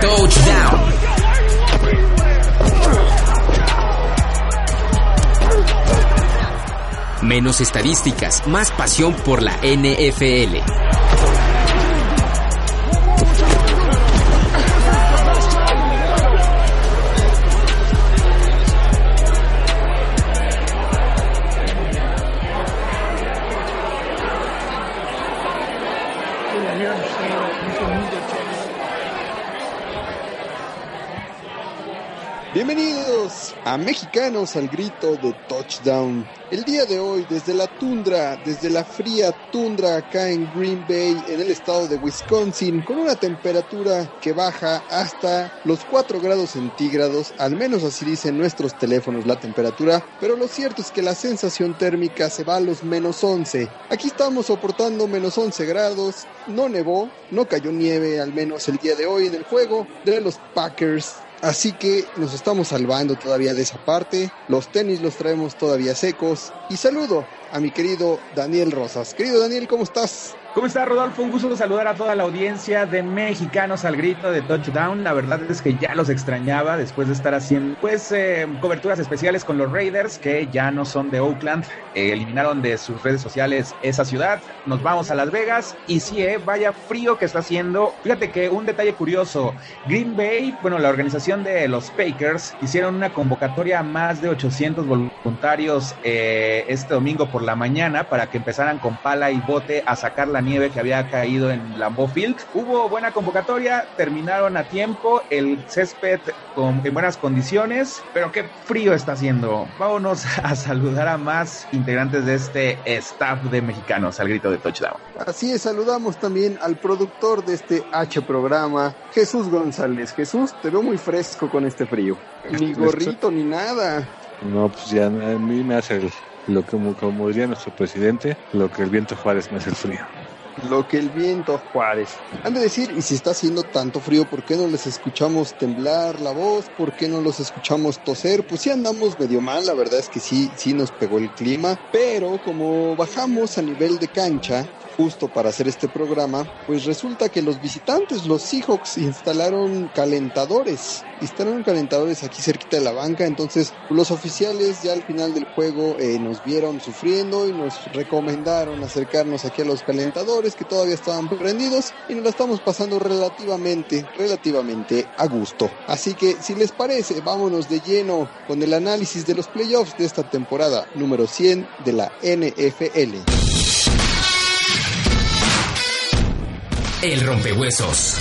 Touchdown. Menos estadísticas, más pasión por la NFL. A Mexicanos al grito de touchdown. El día de hoy, desde la tundra, desde la fría tundra acá en Green Bay, en el estado de Wisconsin, con una temperatura que baja hasta los 4 grados centígrados, al menos así dicen nuestros teléfonos la temperatura, pero lo cierto es que la sensación térmica se va a los menos 11. Aquí estamos soportando menos 11 grados, no nevó, no cayó nieve, al menos el día de hoy en el juego de los Packers Así que nos estamos salvando todavía de esa parte. Los tenis los traemos todavía secos. Y saludo a mi querido Daniel Rosas. Querido Daniel, ¿cómo estás? ¿Cómo está Rodolfo? Un gusto saludar a toda la audiencia de Mexicanos al grito de Touchdown. La verdad es que ya los extrañaba después de estar haciendo pues eh, coberturas especiales con los Raiders que ya no son de Oakland. Eh, eliminaron de sus redes sociales esa ciudad. Nos vamos a Las Vegas y sí, eh, vaya frío que está haciendo. Fíjate que un detalle curioso. Green Bay, bueno, la organización de los Packers hicieron una convocatoria a más de 800 voluntarios este domingo por la mañana para que empezaran con pala y bote a sacar la nieve que había caído en Lambeau Field. Hubo buena convocatoria, terminaron a tiempo, el césped con, en buenas condiciones, pero qué frío está haciendo. Vámonos a saludar a más integrantes de este staff de mexicanos al grito de touchdown. Así es, saludamos también al productor de este H programa, Jesús González. Jesús, te veo muy fresco con este frío. Ni gorrito ni nada. No, pues ya a mí me hace lo que, como diría nuestro presidente, lo que el viento Juárez me hace el frío lo que el viento Juárez. Han de decir, y si está haciendo tanto frío, ¿por qué no les escuchamos temblar la voz? ¿Por qué no los escuchamos toser? Pues sí andamos medio mal, la verdad es que sí, sí nos pegó el clima, pero como bajamos a nivel de cancha, justo para hacer este programa, pues resulta que los visitantes, los Seahawks, instalaron calentadores. Instalaron calentadores aquí cerquita de la banca, entonces los oficiales ya al final del juego eh, nos vieron sufriendo y nos recomendaron acercarnos aquí a los calentadores que todavía estaban prendidos y nos la estamos pasando relativamente, relativamente a gusto. Así que si les parece, vámonos de lleno con el análisis de los playoffs de esta temporada número 100 de la NFL. El rompehuesos.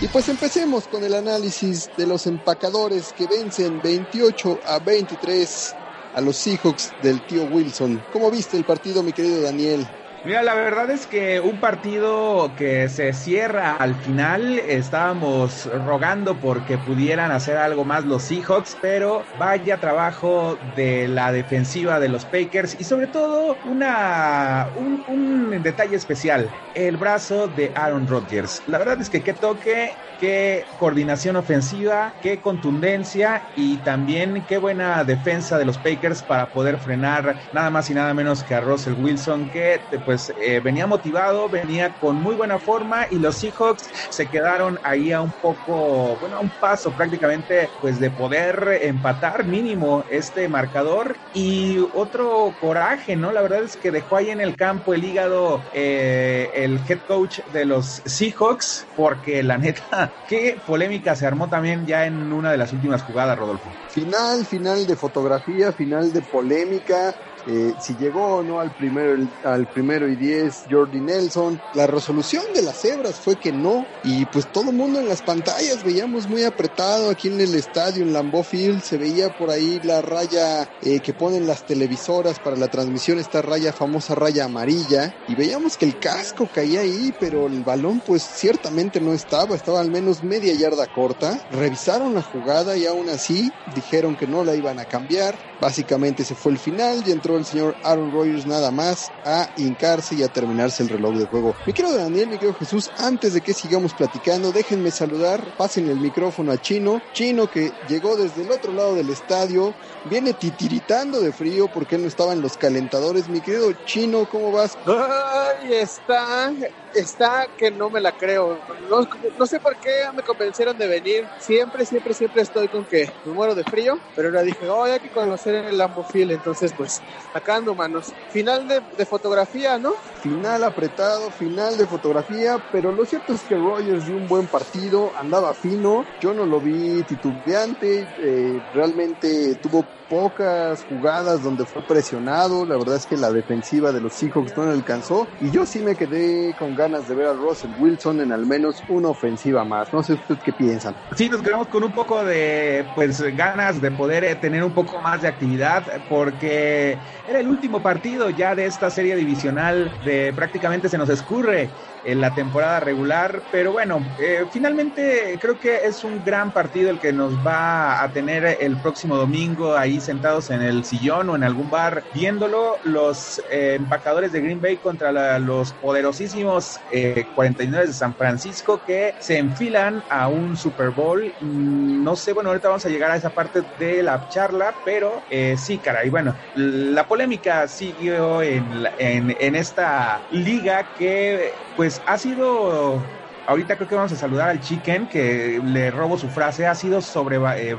Y pues empecemos con el análisis de los empacadores que vencen 28 a 23 a los Seahawks del tío Wilson. ¿Cómo viste el partido, mi querido Daniel? Mira, la verdad es que un partido que se cierra al final, estábamos rogando porque pudieran hacer algo más los Seahawks, pero vaya trabajo de la defensiva de los Packers y sobre todo una, un, detalle especial, el brazo de Aaron Rodgers. La verdad es que qué toque, qué coordinación ofensiva, qué contundencia y también qué buena defensa de los Packers para poder frenar nada más y nada menos que a Russell Wilson, que pues eh, venía motivado, venía con muy buena forma y los Seahawks se quedaron ahí a un poco, bueno, a un paso prácticamente pues de poder empatar mínimo este marcador y otro coraje, ¿no? La verdad es que dejó ahí en el campo el hígado eh, el head coach de los Seahawks porque la neta, qué polémica se armó también ya en una de las últimas jugadas, Rodolfo. Final, final de fotografía, final de polémica eh, si llegó o no al primero, al primero y diez Jordi Nelson. La resolución de las cebras fue que no, y pues todo el mundo en las pantallas veíamos muy apretado aquí en el estadio, en Lambeau Field, se veía por ahí la raya eh, que ponen las televisoras para la transmisión, esta raya, famosa raya amarilla, y veíamos que el casco caía ahí, pero el balón pues ciertamente no estaba, estaba al menos media yarda corta. Revisaron la jugada y aún así dijeron que no la iban a cambiar. Básicamente se fue el final y entró el señor Aaron Rodgers nada más a hincarse y a terminarse el reloj de juego. Mi querido Daniel, mi querido Jesús, antes de que sigamos platicando, déjenme saludar, pasen el micrófono a Chino. Chino que llegó desde el otro lado del estadio, viene titiritando de frío porque él no estaba en los calentadores. Mi querido Chino, ¿cómo vas? Ay, está, está que no me la creo. No, no sé por qué me convencieron de venir. Siempre, siempre, siempre estoy con que me muero de frío, pero ahora dije, oh, hay que conocer el Lambofield, entonces pues sacando manos. Final de, de, fotografía, ¿no? Final apretado, final de fotografía, pero lo cierto es que Rogers dio un buen partido, andaba fino, yo no lo vi titubeante, eh, realmente tuvo pocas jugadas donde fue presionado, la verdad es que la defensiva de los Seahawks no le alcanzó y yo sí me quedé con ganas de ver a Russell Wilson en al menos una ofensiva más, no sé ustedes qué piensan. Sí, nos quedamos con un poco de pues ganas de poder eh, tener un poco más de actividad porque era el último partido ya de esta serie divisional de prácticamente se nos escurre en la temporada regular, pero bueno, eh, finalmente creo que es un gran partido el que nos va a tener el próximo domingo ahí sentados en el sillón o en algún bar viéndolo los eh, empacadores de Green Bay contra los poderosísimos eh, 49 de San Francisco que se enfilan a un Super Bowl. Mm, no sé, bueno, ahorita vamos a llegar a esa parte de la charla, pero eh, sí, caray, bueno, la polémica siguió en, en, en esta liga que pues ha sido ahorita creo que vamos a saludar al Chicken, que le robo su frase, ha sido sobre, eh,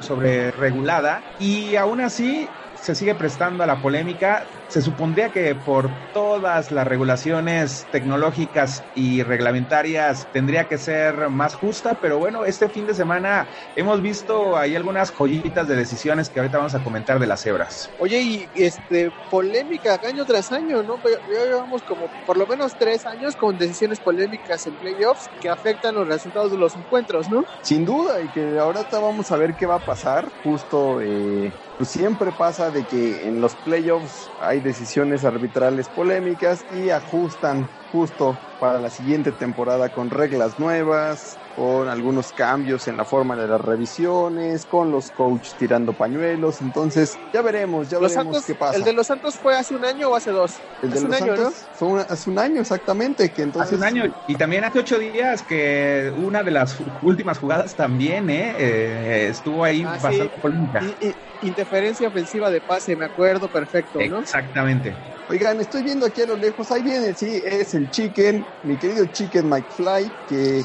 sobre regulada y aún así se sigue prestando a la polémica. Se supondría que por todas las regulaciones tecnológicas y reglamentarias tendría que ser más justa, pero bueno, este fin de semana hemos visto ahí algunas joyitas de decisiones que ahorita vamos a comentar de las cebras. Oye, y este polémica año tras año, ¿no? Ya llevamos como por lo menos tres años con decisiones polémicas en playoffs que afectan los resultados de los encuentros, ¿no? Sin duda, y que ahorita vamos a ver qué va a pasar. Justo eh, pues siempre pasa de que en los playoffs hay decisiones arbitrales polémicas y ajustan justo para la siguiente temporada con reglas nuevas, con algunos cambios en la forma de las revisiones, con los coaches tirando pañuelos. Entonces, ya veremos, ya los veremos Santos, qué pasa. ¿El de los Santos fue hace un año o hace dos? El de hace los un año, Santos ¿no? fue una- hace un año exactamente, que entonces... Hace un año y también hace ocho días que una de las últimas jugadas también eh, eh, estuvo ahí Ah, sí. bastante polémica. Y- y- interferencia ofensiva de pase, me acuerdo perfecto, ¿no? Exactamente. Oigan, estoy viendo aquí a lo lejos, ahí viene, sí, es el Chicken, mi querido Chicken Mike Fly, que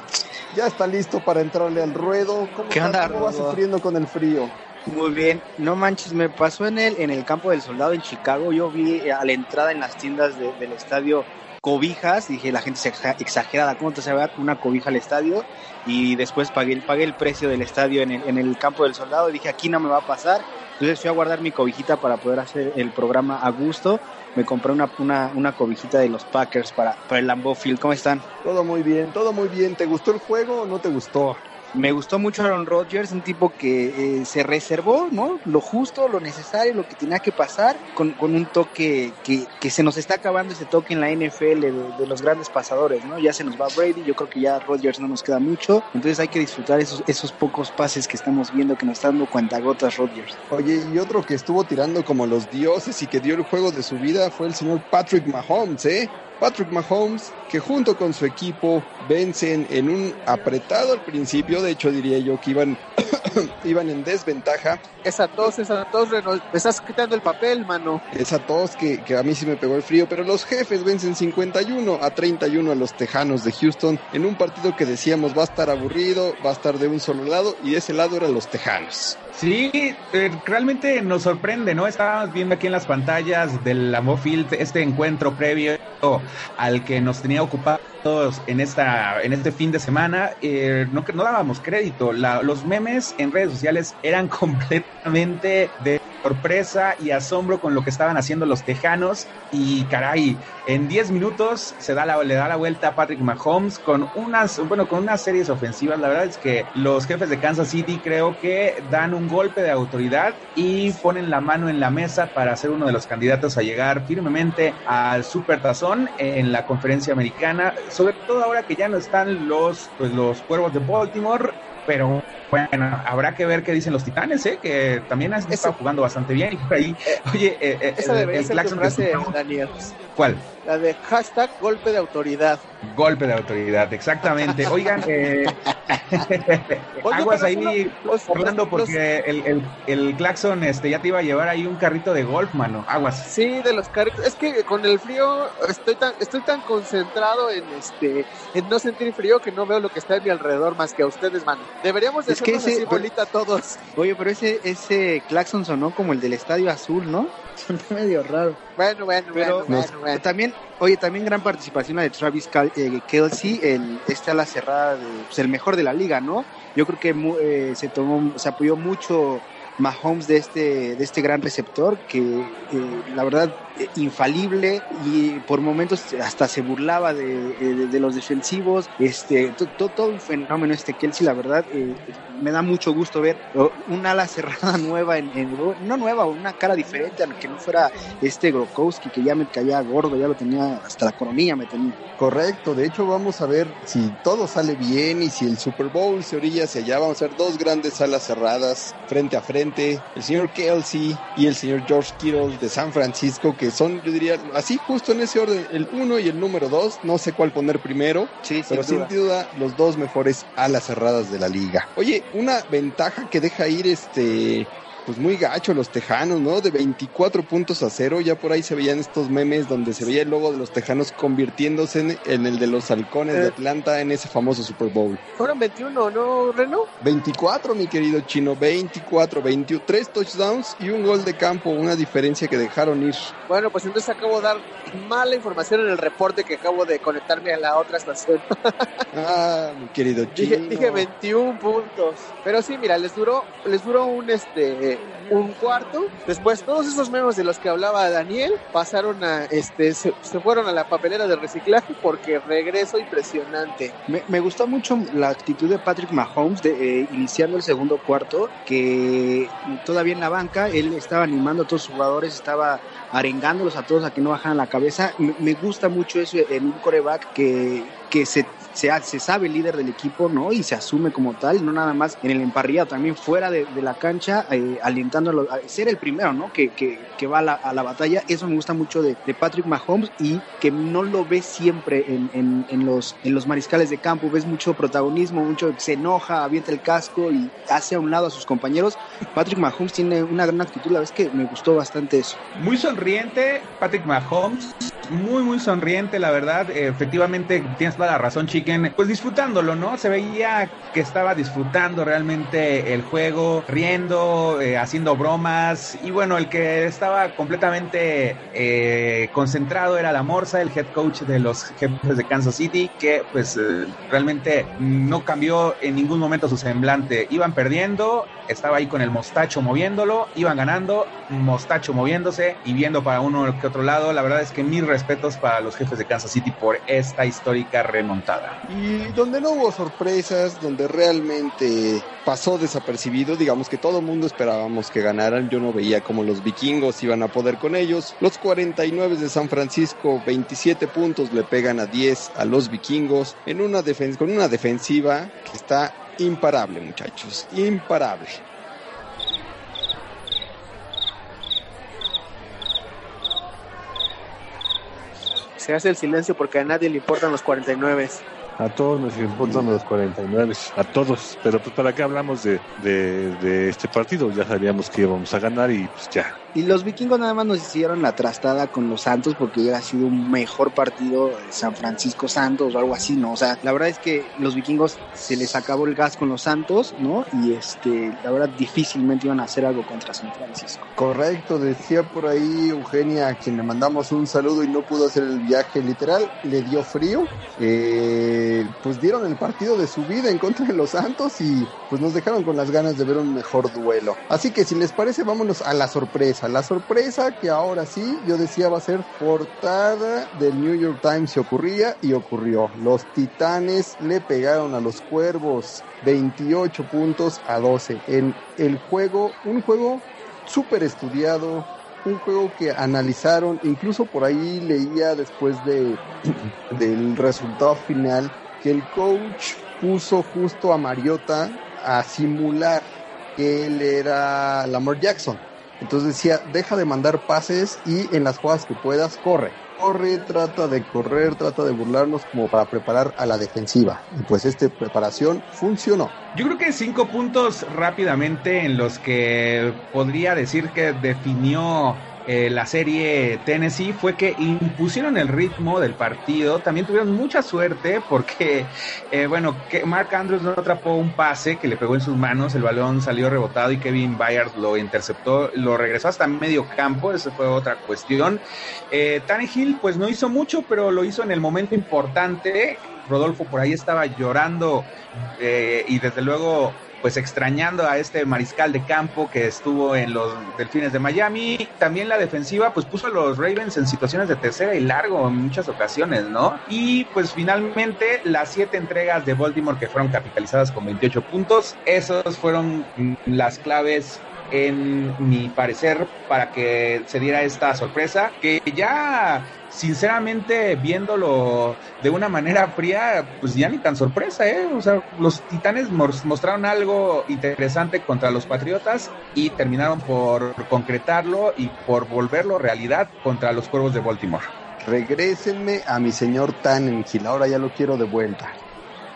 ya está listo para entrarle al ruedo. ¿Cómo, ¿Qué está? onda, ¿Cómo va sufriendo con el frío? Muy bien, no manches, me pasó en el, en el campo del soldado en Chicago, yo vi eh, a la entrada en las tiendas de- del estadio cobijas, dije la gente se exa- exagerada, ¿cómo te se va una cobija al estadio? Y después pagué, el- pagué el precio del estadio en el, en el campo del soldado, dije aquí no me va a pasar, entonces fui a guardar mi cobijita para poder hacer el programa a gusto, me compré una, una, una cobijita de los Packers para, para el Lambeau Field, ¿cómo están? Todo muy bien, todo muy bien. ¿Te gustó el juego o no te gustó? Me gustó mucho Aaron Rodgers, un tipo que eh, se reservó, ¿no? Lo justo, lo necesario, lo que tenía que pasar, con, con un toque que, que se nos está acabando ese toque en la NFL de, los grandes pasadores, ¿no? Ya se nos va Brady, yo creo que ya Rodgers no nos queda mucho, entonces hay que disfrutar esos, esos pocos pases que estamos viendo que nos está dando cuentagotas Rodgers. Oye, y otro que estuvo tirando como los dioses y que dio el juego de su vida fue el señor Patrick Mahomes, ¿eh? Patrick Mahomes, que junto con su equipo vencen en un apretado al principio, de hecho diría yo que iban, iban en desventaja, Esa tos, esa tos, Reno, me estás quitando el papel, mano. esa tos que, que a mí sí me pegó el frío, pero los jefes vencen 51 a 31 a los Tejanos de Houston en un partido que decíamos va a estar aburrido, va a estar de un solo lado y de ese lado eran los Tejanos. Sí, eh, realmente nos sorprende, ¿no? Estábamos viendo aquí en las pantallas del Lambeau Field este encuentro previo al que nos tenía ocupados en esta en este fin de semana. Eh, no, no dábamos crédito. La- los memes en redes sociales eran completamente de sorpresa y asombro con lo que estaban haciendo los Tejanos y caray, en 10 minutos se da la, le da la vuelta a Patrick Mahomes con unas, bueno, con unas series ofensivas. La verdad es que los jefes de Kansas City creo que dan un golpe de autoridad y ponen la mano en la mesa para ser uno de los candidatos a llegar firmemente al Super Tazón en la conferencia americana, sobre todo ahora que ya no están los, pues, los cuervos de Baltimore pero bueno, habrá que ver qué dicen los titanes, ¿eh? que también han estado jugando bastante bien. Y por ahí, oye, eh, eh, esa el, el Claxon frase, Daniel. ¿Cuál? La de hashtag golpe de autoridad. Golpe de autoridad, exactamente. Oigan, eh, aguas ahí, Orlando, porque el, el, el, claxon este, ya te iba a llevar ahí un carrito de golf, mano. Aguas. Sí, de los carritos. Es que con el frío estoy tan, estoy tan concentrado en este, en no sentir frío que no veo lo que está a mi alrededor más que a ustedes, mano. Deberíamos de es que ese, bolita todos. Oye, pero ese, ese claxon sonó como el del Estadio Azul, ¿no? Sonó medio raro. Bueno, bueno, pero bueno, bueno, También, oye, también gran participación de Travis eh, Kelsey, el, este a la cerrada, de, pues, el mejor de la liga, ¿no? Yo creo que eh, se tomó, se apoyó mucho Mahomes de este, de este gran receptor que eh, la verdad infalible y por momentos hasta se burlaba de, de, los defensivos. Este, todo, un fenómeno este Kelsey, la verdad, eh, me da mucho gusto ver un ala cerrada nueva, en, no nueva, una cara diferente, aunque no fuera este Grokowski que ya me caía gordo, ya lo tenía, hasta la coronilla me tenía. Correcto, de hecho vamos a ver si todo sale bien y si el Super Bowl se orilla hacia allá, vamos a ver dos grandes alas cerradas frente a frente, el señor Kelsey y el señor George Kittle de San Francisco, que son, yo diría, así justo en ese orden, el uno y el número dos, no sé cuál poner primero, sí, pero sin duda. los dos mejores alas cerradas de la liga. Oye, una ventaja que deja ir este pues muy gacho los Tejanos, ¿no? De 24 puntos a cero, ya por ahí se veían estos memes donde se veía el logo de los Tejanos convirtiéndose en, el de los halcones de eh. Atlanta en ese famoso Super Bowl. Fueron 21, ¿no, Reno? 24, mi querido chino, 24, 23 touchdowns y un gol de campo, una diferencia que dejaron ir. Bueno, pues entonces acabo de dar mala información en el reporte que acabo de conectarme a la otra estación. ah, mi querido chino. Dije, dije 21 puntos. Pero sí, mira, les duró, les duró un este Yeah. Un cuarto. Después todos esos memes de los que hablaba Daniel pasaron a, este, se, fueron a la papelera de reciclaje porque regreso impresionante. Me, gustó mucho la actitud de Patrick Mahomes de eh, iniciando el segundo cuarto, que todavía en la banca él estaba animando a todos los jugadores, estaba arengándolos a todos a que no bajaran la cabeza. Me, me gusta mucho eso en un coreback que, que se se, se sabe líder del equipo, ¿no? Y se asume como tal, no nada más en el emparrillado, también fuera de, la cancha, eh, ser el primero, ¿no? Que, que, va a la, batalla. Eso me gusta mucho de, Patrick Mahomes y que no lo ves siempre en, en, los, en los mariscales de campo. Ves mucho protagonismo, mucho se enoja, avienta el casco y hace a un lado a sus compañeros. Patrick Mahomes tiene una gran actitud, la vez que me gustó bastante eso. Muy sonriente, Patrick Mahomes, muy, muy sonriente, la verdad. efectivamente, tienes toda la razón, Chiqui pues disfrutándolo, ¿no? Se veía que estaba disfrutando realmente el juego, riendo, eh, haciendo bromas y bueno, el que estaba completamente eh, concentrado era la Morsa, el head coach de los jefes de Kansas City, que pues eh, realmente no cambió en ningún momento su semblante. Iban perdiendo, estaba ahí con el mostacho moviéndolo, iban ganando, mostacho moviéndose y viendo para uno que otro lado. La verdad es que mis respetos para los jefes de Kansas City por esta histórica remontada. Y donde no hubo sorpresas, donde realmente pasó desapercibido, digamos que todo el mundo esperábamos que ganaran, yo no veía como los vikingos iban a poder con ellos. Los 49 de San Francisco, 27 puntos le pegan a 10 a los vikingos en una con una defensiva que está imparable, muchachos, imparable. Se hace el silencio porque a nadie le importan los 49. A todos nos importan los 49, a todos. Pero pues para qué hablamos de, de, de este partido, ya sabíamos que íbamos a ganar y pues ya, Y los vikingos nada más nos hicieron la trastada con los Santos porque hubiera sido un mejor partido San Francisco Santos o algo así, ¿no? O sea, la verdad es que los vikingos se les acabó el gas con los Santos, ¿no? Y este, la verdad difícilmente iban a hacer algo contra San Francisco. Correcto, decía por ahí Eugenia, a quien le mandamos un saludo y no pudo hacer el viaje literal, le dio frío. Eh, pues dieron el partido de su vida en contra de los Santos y pues nos dejaron con las ganas de ver un mejor duelo. Así que si les parece, vámonos a la sorpresa. La sorpresa que ahora sí, yo decía va a ser portada del New York Times se ocurría y ocurrió. Los Titanes le pegaron a los Cuervos 28 puntos a 12 en el juego, un juego súper estudiado, un juego que analizaron, incluso por ahí leía después de, del resultado final que el coach puso justo a Mariota a simular que él era Lamar Jackson. Entonces decía, deja de mandar pases y en las jugadas que puedas, corre. Corre, trata de correr, trata de burlarnos como para preparar a la defensiva. Y pues esta preparación funcionó. Yo creo que cinco puntos rápidamente en los que podría decir que definió eh, la serie Tennessee fue que impusieron el ritmo del partido. También tuvieron mucha suerte porque, eh, bueno, que Mark Andrews no atrapó un pase que le pegó en sus manos, el balón salió rebotado y Kevin Byard lo interceptó, lo regresó hasta medio campo, esa fue otra cuestión. Eh, Tannehill pues no hizo mucho, pero lo hizo en el momento importante. Rodolfo por ahí estaba llorando eh, y desde luego pues extrañando a este mariscal de campo que estuvo en los Delfines de Miami. También la defensiva pues puso a los Ravens en situaciones de tercera y largo en muchas ocasiones, ¿no? Y pues finalmente las siete entregas de Baltimore que fueron capitalizadas con 28 puntos, esos fueron las claves en mi parecer para que se diera esta sorpresa que ya sinceramente viéndolo de una manera fría pues ya ni tan sorpresa eh o sea los titanes mostraron algo interesante contra los patriotas y terminaron por concretarlo y por volverlo realidad contra los cuervos de Baltimore. Regrésenme a mi señor Tannenhill ahora ya lo quiero de vuelta.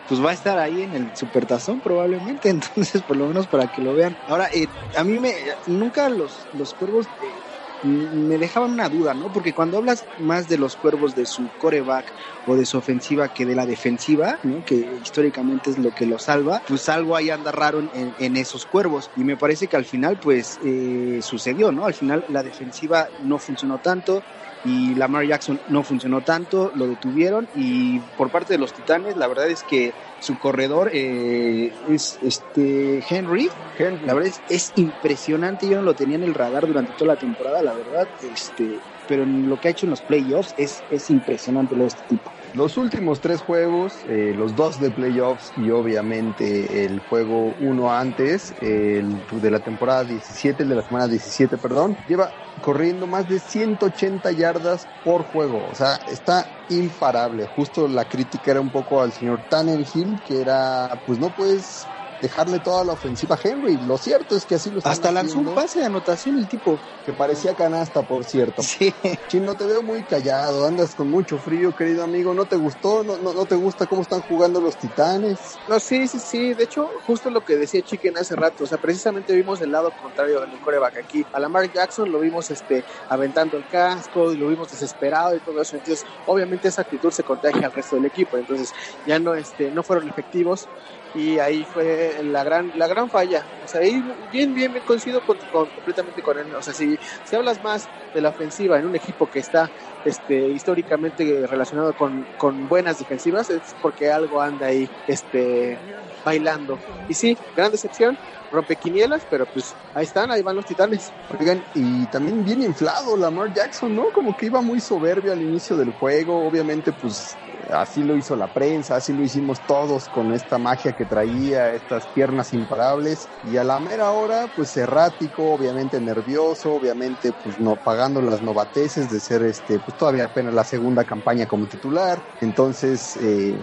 Pues va a estar ahí en el supertazón probablemente, entonces por lo menos para que lo vean. Ahora, eh, a mí me, nunca los, los cuervos eh, me dejaban una duda, ¿no? Porque cuando hablas más de los cuervos de su coreback o de su ofensiva que de la defensiva. Que históricamente es lo que lo salva, pues algo ahí anda raro en, en esos cuervos. Y me parece que al final, pues, eh, sucedió, ¿no? Al final la defensiva no funcionó tanto, y Lamar Jackson no funcionó tanto, lo detuvieron y por parte de los Titanes la verdad es que su corredor eh, es este Henry, la verdad es, es, impresionante, yo no lo tenía en el radar durante toda la temporada, la verdad, este, pero lo que ha hecho en los playoffs es, es impresionante lo de este tipo. Los últimos tres juegos, eh, los dos de playoffs y obviamente el juego uno antes, el de la temporada 17, el de la semana 17, perdón, lleva corriendo más de 180 yardas por juego. O sea, está imparable. Justo la crítica era un poco al señor Tannenhill, que era, pues no puedes dejarle toda la ofensiva a Henry. Lo cierto es que así lo está Hasta lanzó un pase de anotación el tipo. Que parecía canasta, por cierto. Sí. Chino, te veo muy callado, andas con mucho frío, querido amigo. ¿No te gustó? ¿No, no, te gusta cómo están jugando los titanes? No, sí, sí, sí. De hecho, justo lo que decía Chicken hace rato. O sea, precisamente vimos el lado contrario del coreback aquí. A Lamar Jackson lo vimos este, aventando el casco y lo vimos desesperado y todo eso. Entonces, obviamente esa actitud se contagia al resto del equipo. Entonces, ya no, este, no fueron efectivos y ahí fue la gran la gran falla o sea ahí bien bien, bien coincido con, completamente con él o sea si, si hablas más de la ofensiva en un equipo que está este históricamente relacionado con, con buenas defensivas es porque algo anda ahí este bailando y sí gran decepción rompe quinielas, pero pues ahí están, ahí van los titanes. Oigan, y también bien inflado Lamar Jackson, ¿no? Como que iba muy soberbio al inicio del juego, obviamente pues así lo hizo la prensa, así lo hicimos todos con esta magia que traía, estas piernas imparables, y a la mera hora pues errático, obviamente nervioso, obviamente pues no pagando las novateces de ser este, pues todavía apenas la segunda campaña como titular, entonces eh,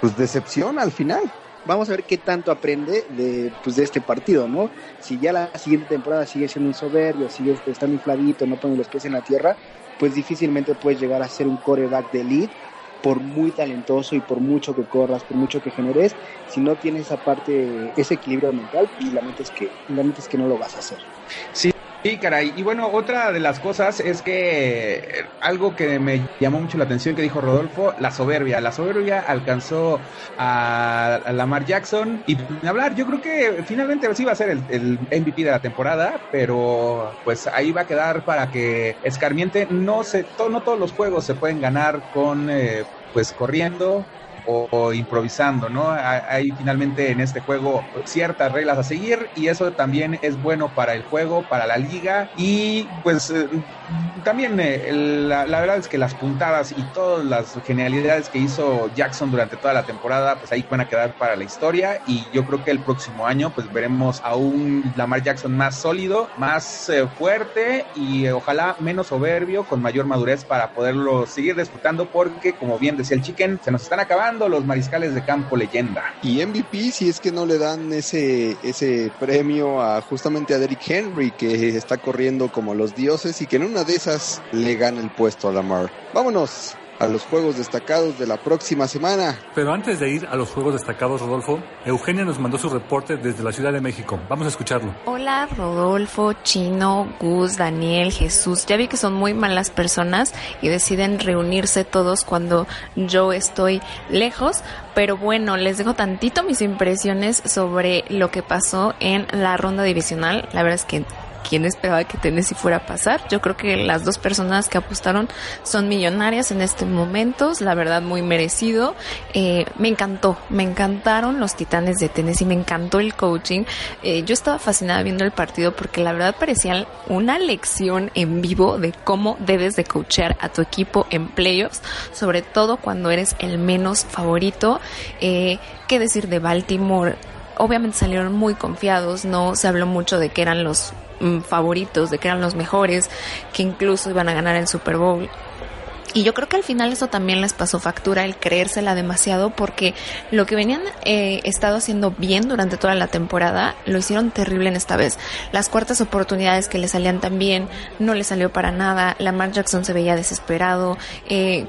pues decepción al final. Vamos a ver qué tanto aprende de, pues, de este partido, ¿no? Si ya la siguiente temporada sigue siendo un soberbio, sigue estando infladito, no pone los pies en la tierra, pues difícilmente puedes llegar a ser un coreback de elite por muy talentoso y por mucho que corras, por mucho que generes, si no tienes esa parte, ese equilibrio mental, y la mente es que, la es que no lo vas a hacer. Sí, Sí, caray. Y bueno, otra de las cosas es que eh, algo que me llamó mucho la atención que dijo Rodolfo, la soberbia. La soberbia alcanzó a, Lamar Jackson y hablar, yo creo que finalmente sí va a ser el, MVP de la temporada, pero pues ahí va a quedar para que escarmiente. No se, no todos los juegos se pueden ganar con eh, pues corriendo o, improvisando, ¿no? Hay, finalmente en este juego ciertas reglas a seguir y eso también es bueno para el juego, para la liga y pues eh, también eh, la, verdad es que las puntadas y todas las genialidades que hizo Jackson durante toda la temporada, pues ahí van a quedar para la historia y yo creo que el próximo año pues veremos a un Lamar Jackson más sólido, más eh, fuerte y ojalá menos soberbio, con mayor madurez para poderlo seguir disputando porque como bien decía el Chicken, se nos están acabando los mariscales de campo leyenda. Y MVP si es que no le dan ese, ese premio a justamente a Derrick Henry que está corriendo como los dioses y que en una de esas le gana el puesto a Lamar. Vámonos a los juegos destacados de la próxima semana. Pero antes de ir a los juegos destacados, Rodolfo, Eugenia nos mandó su reporte desde la Ciudad de México. Vamos a escucharlo. Hola, Rodolfo, Chino, Gus, Daniel, Jesús. Ya vi que son muy malas personas y deciden reunirse todos cuando yo estoy lejos. Pero bueno, les dejo tantito mis impresiones sobre lo que pasó en la ronda divisional. La verdad es que quién esperaba que Tennessee fuera a pasar. Yo creo que las dos personas que apostaron son millonarias en este momento, la verdad muy merecido. Eh, me encantó, me encantaron los Titanes de Tennessee, me encantó el coaching. Eh, yo estaba fascinada viendo el partido porque la verdad parecía una lección en vivo de cómo debes de coachear a tu equipo en playoffs, sobre todo cuando eres el menos favorito. Eh, ¿Qué decir de Baltimore? obviamente salieron muy confiados, no se habló mucho de que eran los favoritos, de que eran los mejores, que incluso iban a ganar el Super Bowl. Y yo creo que al final eso también les pasó factura, el creérsela demasiado, porque lo que venían eh, estado haciendo bien durante toda la temporada, lo hicieron terrible en esta vez. Las cuartas oportunidades que le salían tan bien, no le salió para nada. Lamar Jackson se veía desesperado. Eh,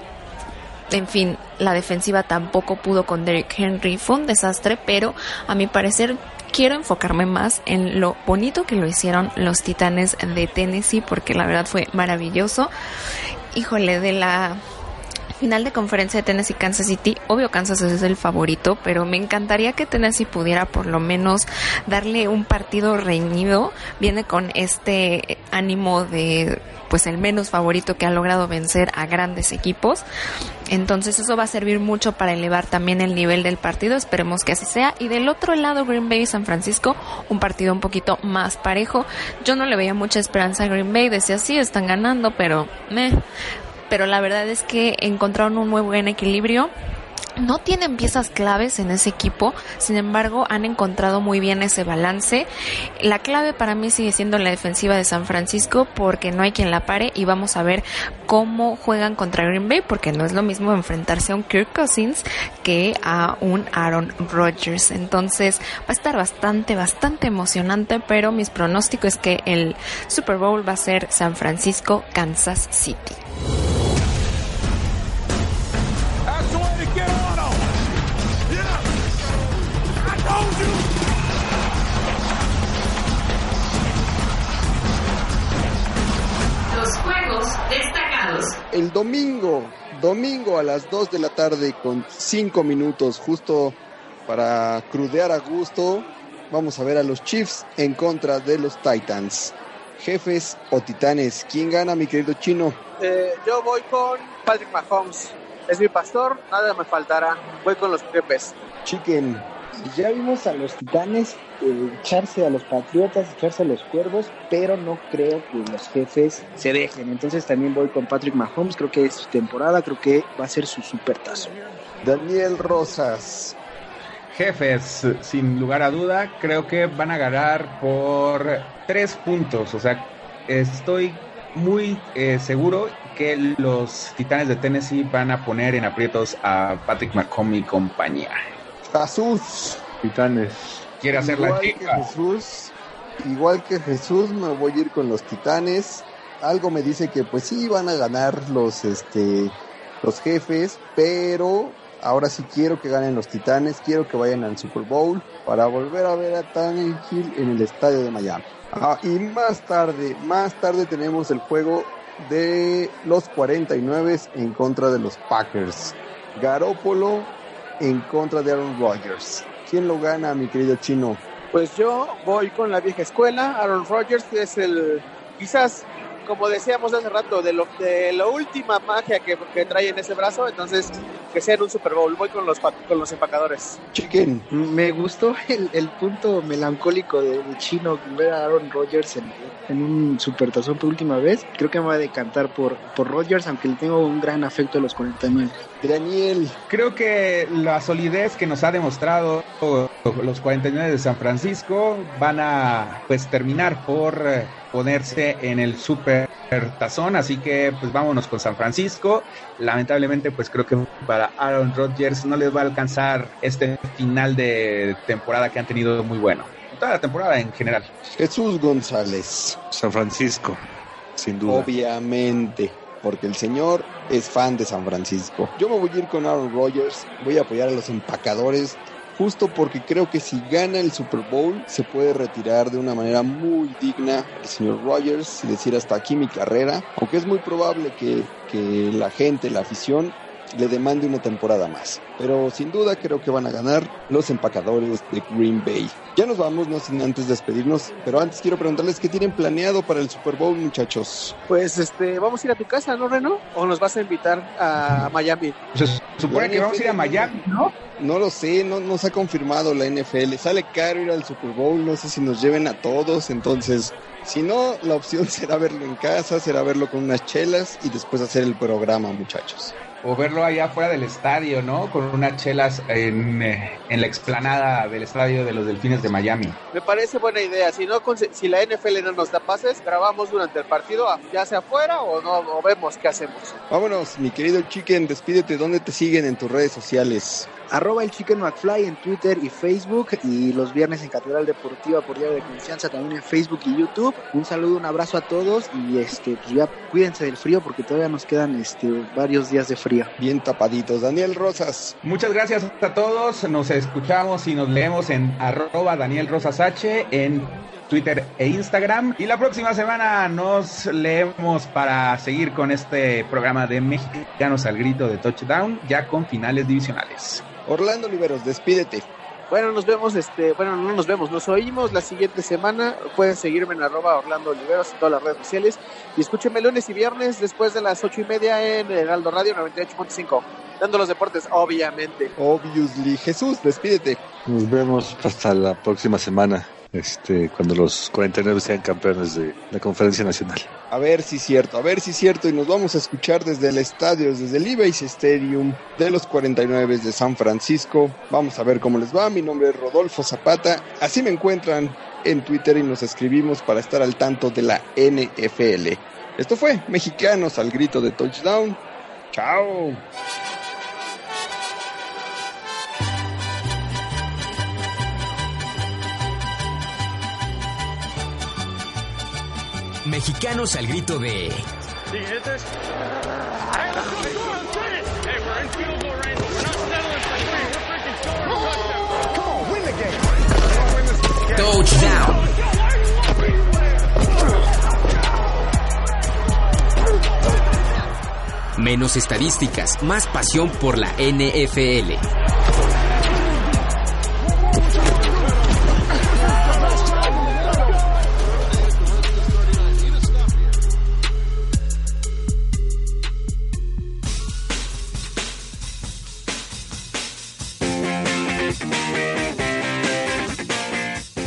en fin, la defensiva tampoco pudo con Derrick Henry. Fue un desastre, pero a mi parecer quiero enfocarme más en lo bonito que lo hicieron los Titanes de Tennessee, porque la verdad fue maravilloso. Híjole, de la final de conferencia de Tennessee Kansas City, obvio Kansas es el favorito, pero me encantaría que Tennessee pudiera por lo menos darle un partido reñido. Viene con este ánimo de pues el menos favorito que ha logrado vencer a grandes equipos. Entonces eso va a servir mucho para elevar también el nivel del partido, esperemos que así sea. Y del otro lado, Green Bay y San Francisco, un partido un poquito más parejo. Yo no le veía mucha esperanza a Green Bay, decía sí, están ganando, pero meh pero la verdad es que encontraron un muy buen equilibrio. No tienen piezas claves en ese equipo, sin embargo han encontrado muy bien ese balance. La clave para mí sigue siendo la defensiva de San Francisco porque no hay quien la pare y vamos a ver cómo juegan contra Green Bay porque no es lo mismo enfrentarse a un Kirk Cousins que a un Aaron Rodgers. Entonces va a estar bastante, bastante emocionante, pero mis pronósticos es que el Super Bowl va a ser San Francisco, Kansas City. El domingo, domingo a las 2 de la tarde con 5 minutos, justo para crudear a gusto, vamos a ver a los Chiefs en contra de los Titans. Jefes o Titanes, ¿quién gana, mi querido chino? Eh, yo voy con Patrick Mahomes. Es mi pastor, nada me faltará. Voy con los jefes. Chicken, ya vimos a los titanes eh, echarse a los patriotas, echarse a los cuervos, pero no creo que los jefes se dejen. Entonces también voy con Patrick Mahomes, creo que es su temporada, creo que va a ser su supertazo. Daniel Rosas. Jefes, sin lugar a duda, creo que van a ganar por tres puntos. O sea, estoy muy eh, seguro que los Titanes de Tennessee van a poner en aprietos a Patrick Mahomes y compañía. Jesús. Titanes. Quiere hacer igual la que Jesús, igual que Jesús, me voy a ir con los Titanes. Algo me dice que pues sí van a ganar los este los jefes, pero Ahora sí quiero que ganen los Titanes, quiero que vayan al Super Bowl para volver a ver a Tannehill en el estadio de Miami. Ah, y más tarde, más tarde tenemos el juego de los 49 en contra de los Packers. Garópolo en contra de Aaron Rodgers. ¿Quién lo gana, mi querido chino? Pues yo voy con la vieja escuela. Aaron Rodgers es el, quizás, como decíamos hace rato, de lo, de la última magia que, que trae en ese brazo. Entonces, que sea en un Super Bowl. Voy con los, con los empacadores. Chicken. Me gustó el, el punto melancólico de, de Chino ver a Aaron Rodgers en, en un supertazón por última vez. Creo que me voy a decantar por, por Rodgers, aunque le tengo un gran afecto a los 49. Daniel. Creo que la solidez que nos ha demostrado los 49 de San Francisco van a pues terminar por eh, ponerse en el super tazón, así que pues vámonos con San Francisco. Lamentablemente pues creo que para Aaron Rodgers no les va a alcanzar este final de temporada que han tenido muy bueno. Toda la temporada en general. Jesús González. San Francisco, sin duda. Obviamente, porque el señor es fan de San Francisco. Yo me voy a ir con Aaron Rodgers, voy a apoyar a los empacadores, justo porque creo que si gana el Super Bowl se puede retirar de una manera muy digna el señor Rodgers y decir hasta aquí mi carrera, aunque es muy probable que, que la gente, la afición, le demande una temporada más. Pero sin duda creo que van a ganar los empacadores de Green Bay. Ya nos vamos, no sin antes despedirnos, pero antes quiero preguntarles qué tienen planeado para el Super Bowl, muchachos. Pues este, vamos a ir a tu casa, ¿no, Reno? ¿O nos vas a invitar a Miami? Se supone que vamos a ir a Miami, ¿no? No lo sé, no nos ha confirmado la NFL. Sale caro ir al Super Bowl, no sé si nos lleven a todos, entonces, si no, la opción será verlo en casa, será verlo con unas chelas y después hacer el programa, muchachos. O verlo allá afuera del estadio, ¿no? Con unas chelas en, eh, en la explanada del estadio de los Delfines de Miami. Me parece buena idea. Si no, si la NFL no nos da pases, grabamos durante el partido, ah, ya sea afuera o no, o vemos qué hacemos. Vámonos, mi querido Chicken, despídete, ¿dónde te siguen en tus redes sociales? Arroba el Chicken McFly en Twitter y Facebook y los viernes en Catedral Deportiva por Diario de Confianza también en Facebook y YouTube. Un saludo, un abrazo a todos y este pues ya cuídense del frío porque todavía nos quedan este varios días de frío. Bien tapaditos. Daniel Rosas. Muchas gracias a todos. Nos escuchamos y nos leemos en arroba Daniel Rosas H en Twitter e Instagram. Y la próxima semana nos leemos para seguir con este programa de Mexicanos al Grito de Touchdown, ya con finales divisionales. Orlando Oliveros, despídete. Bueno, nos vemos, este, bueno, no nos vemos, nos oímos la siguiente semana. Pueden seguirme en arroba Orlando Oliveros en todas las redes sociales. Y escúchenme lunes y viernes después de las ocho y media en Heraldo Radio 98.5. Dando los deportes, obviamente. Obviously. Jesús, despídete. Nos vemos hasta la próxima semana, este, cuando los 49 sean campeones de la Conferencia Nacional. A ver si es cierto, a ver si es cierto. Y nos vamos a escuchar desde el estadio, desde el Levi's Stadium de los 49 de San Francisco. Vamos a ver cómo les va. Mi nombre es Rodolfo Zapata. Así me encuentran en Twitter y nos escribimos para estar al tanto de la NFL. Esto fue Mexicanos al grito de touchdown. Chao. Mexicanos al grito de touchdown. Menos estadísticas, más pasión por la NFL.